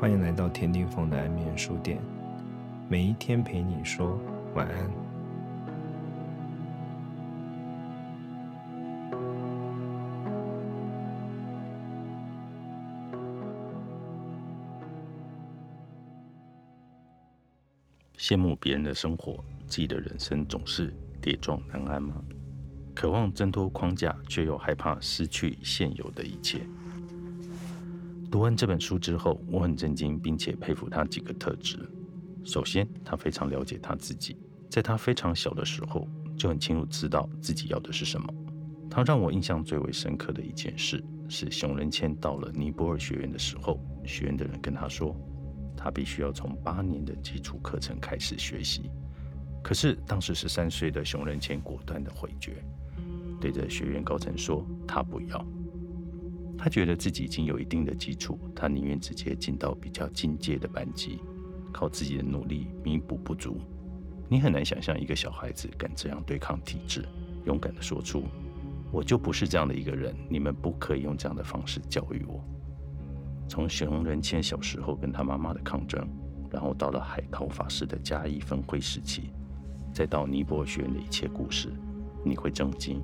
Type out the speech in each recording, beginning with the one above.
欢迎来到田定峰的安眠书店，每一天陪你说晚安。羡慕别人的生活，自己的人生总是跌撞难安吗？渴望挣脱框架，却又害怕失去现有的一切。读完这本书之后，我很震惊，并且佩服他几个特质。首先，他非常了解他自己，在他非常小的时候就很清楚知道自己要的是什么。他让我印象最为深刻的一件事是，熊仁谦到了尼泊尔学院的时候，学院的人跟他说，他必须要从八年的基础课程开始学习。可是当时十三岁的熊仁谦果断的回绝，对着学院高层说，他不要。他觉得自己已经有一定的基础，他宁愿直接进到比较进阶的班级，靠自己的努力弥补不足。你很难想象一个小孩子敢这样对抗体制，勇敢的说出：“我就不是这样的一个人，你们不可以用这样的方式教育我。”从熊仁谦小时候跟他妈妈的抗争，然后到了海涛法师的加义分会时期，再到尼泊尔学院的一切故事，你会震惊。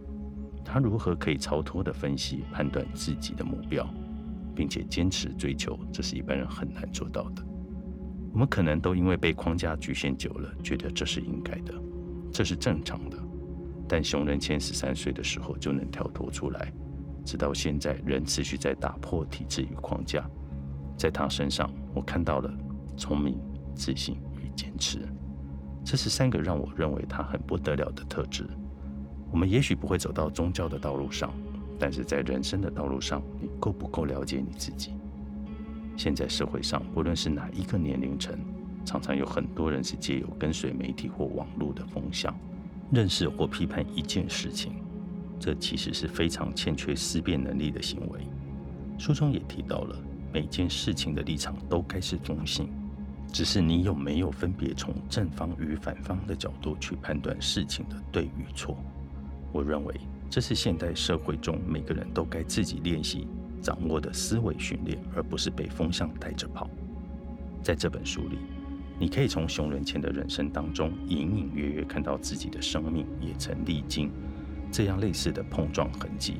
他如何可以超脱的分析、判断自己的目标，并且坚持追求？这是一般人很难做到的。我们可能都因为被框架局限久了，觉得这是应该的，这是正常的。但熊仁谦十三岁的时候就能跳脱出来，直到现在仍持续在打破体制与框架。在他身上，我看到了聪明、自信与坚持，这是三个让我认为他很不得了的特质。我们也许不会走到宗教的道路上，但是在人生的道路上，你够不够了解你自己？现在社会上，不论是哪一个年龄层，常常有很多人是借由跟随媒体或网络的风向，认识或批判一件事情，这其实是非常欠缺思辨能力的行为。书中也提到了，每件事情的立场都该是中性，只是你有没有分别从正方与反方的角度去判断事情的对与错？我认为这是现代社会中每个人都该自己练习掌握的思维训练，而不是被风向带着跑。在这本书里，你可以从熊仁谦的人生当中隐隐约约看到自己的生命也曾历经这样类似的碰撞痕迹。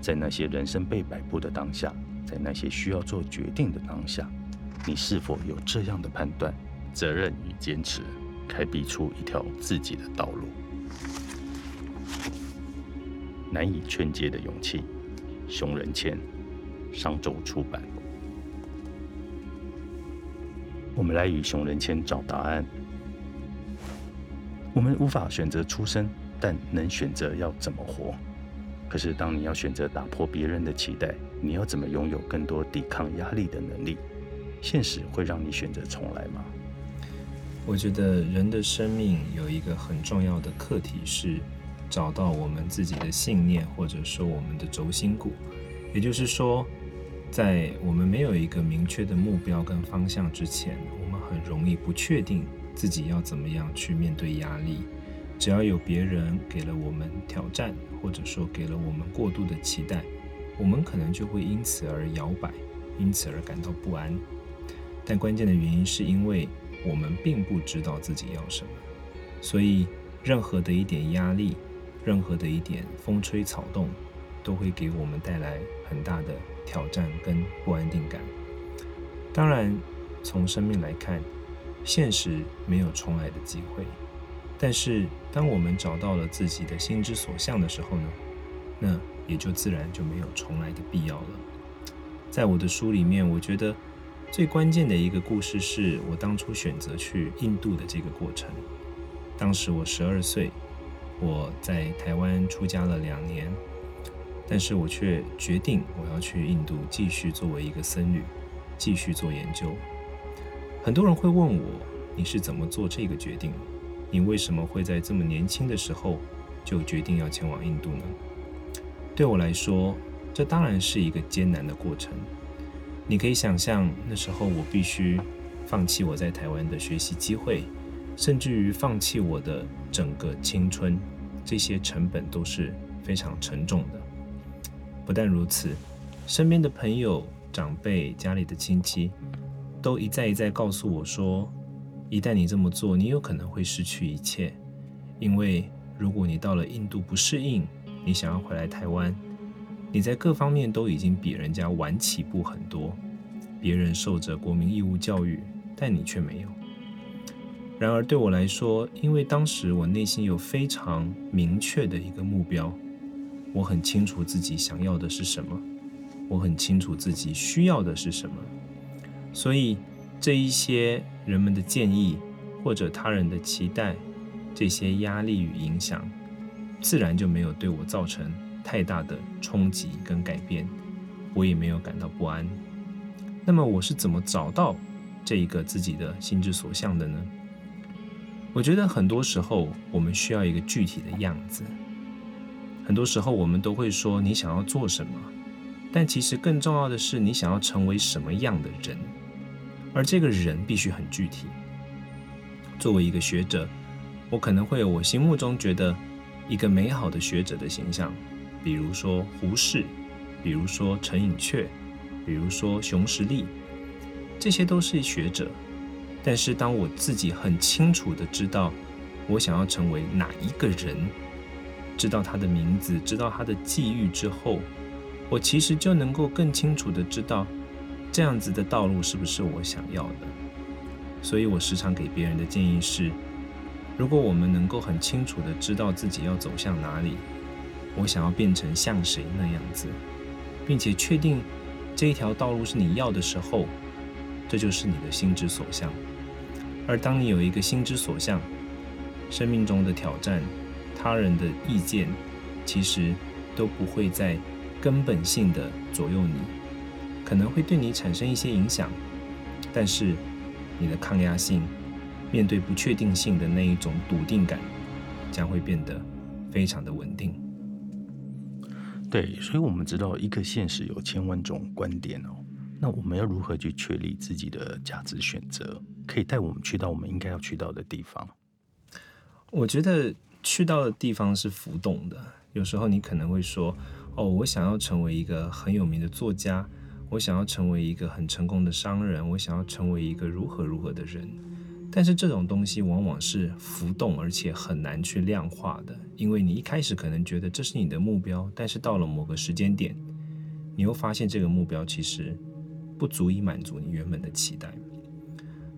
在那些人生被摆布的当下，在那些需要做决定的当下，你是否有这样的判断、责任与坚持，开辟出一条自己的道路？难以劝诫的勇气，熊仁谦，商周出版。我们来与熊仁谦找答案。我们无法选择出生，但能选择要怎么活。可是，当你要选择打破别人的期待，你要怎么拥有更多抵抗压力的能力？现实会让你选择重来吗？我觉得人的生命有一个很重要的课题是。找到我们自己的信念，或者说我们的轴心骨，也就是说，在我们没有一个明确的目标跟方向之前，我们很容易不确定自己要怎么样去面对压力。只要有别人给了我们挑战，或者说给了我们过度的期待，我们可能就会因此而摇摆，因此而感到不安。但关键的原因是因为我们并不知道自己要什么，所以任何的一点压力。任何的一点风吹草动，都会给我们带来很大的挑战跟不安定感。当然，从生命来看，现实没有重来的机会。但是，当我们找到了自己的心之所向的时候呢？那也就自然就没有重来的必要了。在我的书里面，我觉得最关键的一个故事是我当初选择去印度的这个过程。当时我十二岁。我在台湾出家了两年，但是我却决定我要去印度继续作为一个僧侣，继续做研究。很多人会问我，你是怎么做这个决定？你为什么会在这么年轻的时候就决定要前往印度呢？对我来说，这当然是一个艰难的过程。你可以想象，那时候我必须放弃我在台湾的学习机会。甚至于放弃我的整个青春，这些成本都是非常沉重的。不但如此，身边的朋友、长辈、家里的亲戚，都一再一再告诉我说，一旦你这么做，你有可能会失去一切，因为如果你到了印度不适应，你想要回来台湾，你在各方面都已经比人家晚起步很多，别人受着国民义务教育，但你却没有。然而对我来说，因为当时我内心有非常明确的一个目标，我很清楚自己想要的是什么，我很清楚自己需要的是什么，所以这一些人们的建议或者他人的期待，这些压力与影响。自然就没有对我造成太大的冲击跟改变，我也没有感到不安。那么我是怎么找到这一个自己的心之所向的呢？我觉得很多时候我们需要一个具体的样子。很多时候我们都会说你想要做什么，但其实更重要的是你想要成为什么样的人，而这个人必须很具体。作为一个学者，我可能会有我心目中觉得。一个美好的学者的形象，比如说胡适，比如说陈寅恪，比如说熊十力，这些都是学者。但是当我自己很清楚的知道我想要成为哪一个人，知道他的名字，知道他的际遇之后，我其实就能够更清楚的知道这样子的道路是不是我想要的。所以我时常给别人的建议是。如果我们能够很清楚的知道自己要走向哪里，我想要变成像谁那样子，并且确定这一条道路是你要的时候，这就是你的心之所向。而当你有一个心之所向，生命中的挑战、他人的意见，其实都不会再根本性的左右你，可能会对你产生一些影响，但是你的抗压性。面对不确定性的那一种笃定感，将会变得非常的稳定。对，所以，我们知道一个现实有千万种观点哦。那我们要如何去确立自己的价值选择，可以带我们去到我们应该要去到的地方？我觉得去到的地方是浮动的。有时候你可能会说：“哦，我想要成为一个很有名的作家，我想要成为一个很成功的商人，我想要成为一个如何如何的人。”但是这种东西往往是浮动，而且很难去量化的，因为你一开始可能觉得这是你的目标，但是到了某个时间点，你又发现这个目标其实不足以满足你原本的期待。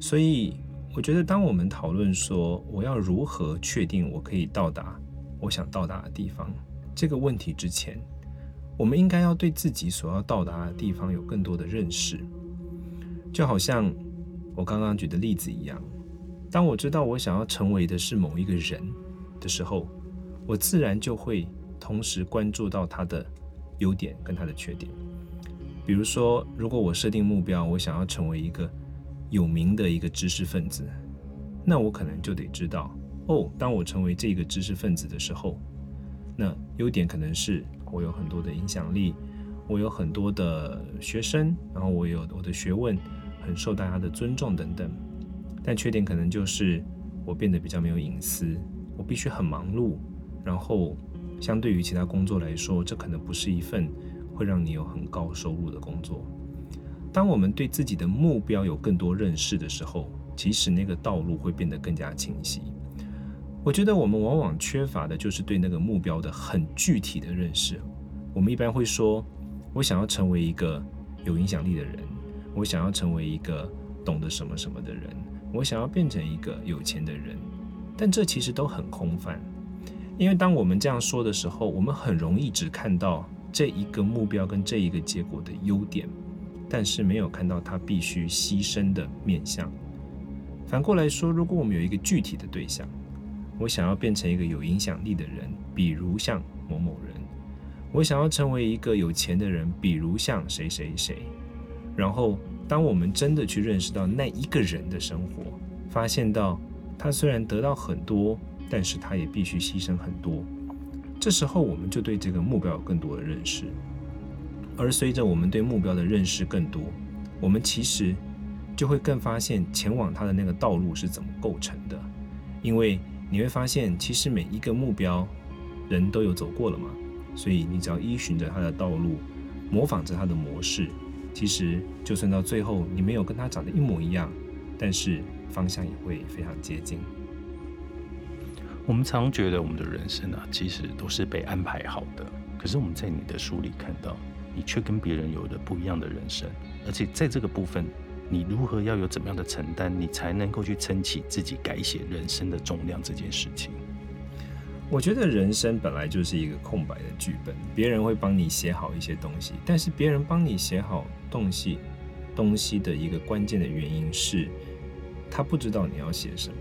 所以，我觉得当我们讨论说我要如何确定我可以到达我想到达的地方这个问题之前，我们应该要对自己所要到达的地方有更多的认识，就好像我刚刚举的例子一样。当我知道我想要成为的是某一个人的时候，我自然就会同时关注到他的优点跟他的缺点。比如说，如果我设定目标，我想要成为一个有名的一个知识分子，那我可能就得知道，哦，当我成为这个知识分子的时候，那优点可能是我有很多的影响力，我有很多的学生，然后我有我的学问很受大家的尊重等等。但缺点可能就是我变得比较没有隐私，我必须很忙碌，然后相对于其他工作来说，这可能不是一份会让你有很高收入的工作。当我们对自己的目标有更多认识的时候，其实那个道路会变得更加清晰。我觉得我们往往缺乏的就是对那个目标的很具体的认识。我们一般会说，我想要成为一个有影响力的人，我想要成为一个懂得什么什么的人。我想要变成一个有钱的人，但这其实都很空泛，因为当我们这样说的时候，我们很容易只看到这一个目标跟这一个结果的优点，但是没有看到他必须牺牲的面相。反过来说，如果我们有一个具体的对象，我想要变成一个有影响力的人，比如像某某人；我想要成为一个有钱的人，比如像谁谁谁，然后。当我们真的去认识到那一个人的生活，发现到他虽然得到很多，但是他也必须牺牲很多。这时候，我们就对这个目标有更多的认识。而随着我们对目标的认识更多，我们其实就会更发现前往它的那个道路是怎么构成的。因为你会发现，其实每一个目标人都有走过了嘛，所以你只要依循着它的道路，模仿着它的模式。其实就算到最后你没有跟它长得一模一样，但是方向也会非常接近。我们常觉得我们的人生啊，其实都是被安排好的。可是我们在你的书里看到，你却跟别人有了不一样的人生，而且在这个部分，你如何要有怎么样的承担，你才能够去撑起自己改写人生的重量这件事情？我觉得人生本来就是一个空白的剧本，别人会帮你写好一些东西，但是别人帮你写好东西，东西的一个关键的原因是，他不知道你要写什么。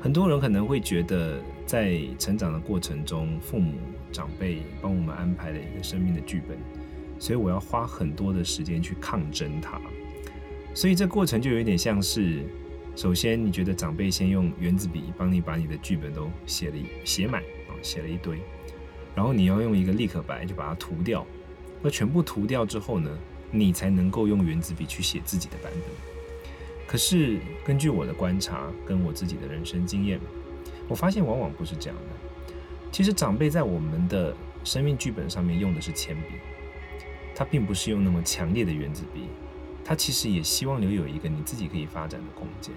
很多人可能会觉得，在成长的过程中，父母。长辈帮我们安排了一个生命的剧本，所以我要花很多的时间去抗争它。所以这过程就有点像是，首先你觉得长辈先用圆子笔帮你把你的剧本都写了写满啊，写了一堆，然后你要用一个立可白就把它涂掉。那全部涂掉之后呢，你才能够用圆子笔去写自己的版本。可是根据我的观察跟我自己的人生经验，我发现往往不是这样的。其实长辈在我们的生命剧本上面用的是铅笔，他并不是用那么强烈的原子笔，他其实也希望留有一个你自己可以发展的空间。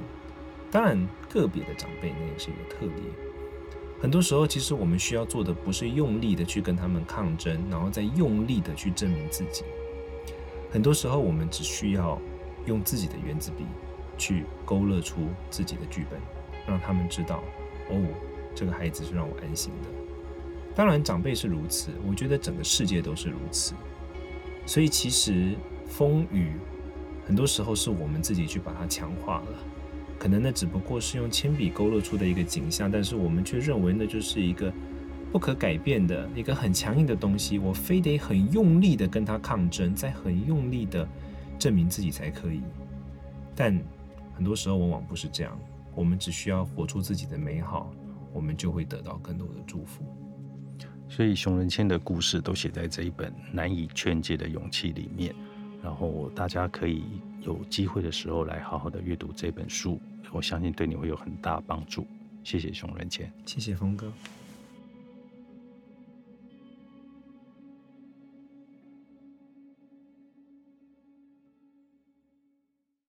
当然，个别的长辈那也是一个特例。很多时候，其实我们需要做的不是用力的去跟他们抗争，然后再用力的去证明自己。很多时候，我们只需要用自己的原子笔去勾勒出自己的剧本，让他们知道，哦，这个孩子是让我安心的。当然，长辈是如此，我觉得整个世界都是如此。所以，其实风雨很多时候是我们自己去把它强化了。可能那只不过是用铅笔勾勒出的一个景象，但是我们却认为那就是一个不可改变的一个很强硬的东西。我非得很用力的跟它抗争，再很用力的证明自己才可以。但很多时候往往不是这样，我们只需要活出自己的美好，我们就会得到更多的祝福。所以熊仁谦的故事都写在这一本《难以劝诫的勇气》里面，然后大家可以有机会的时候来好好的阅读这本书，我相信对你会有很大帮助。谢谢熊仁谦，谢谢峰哥。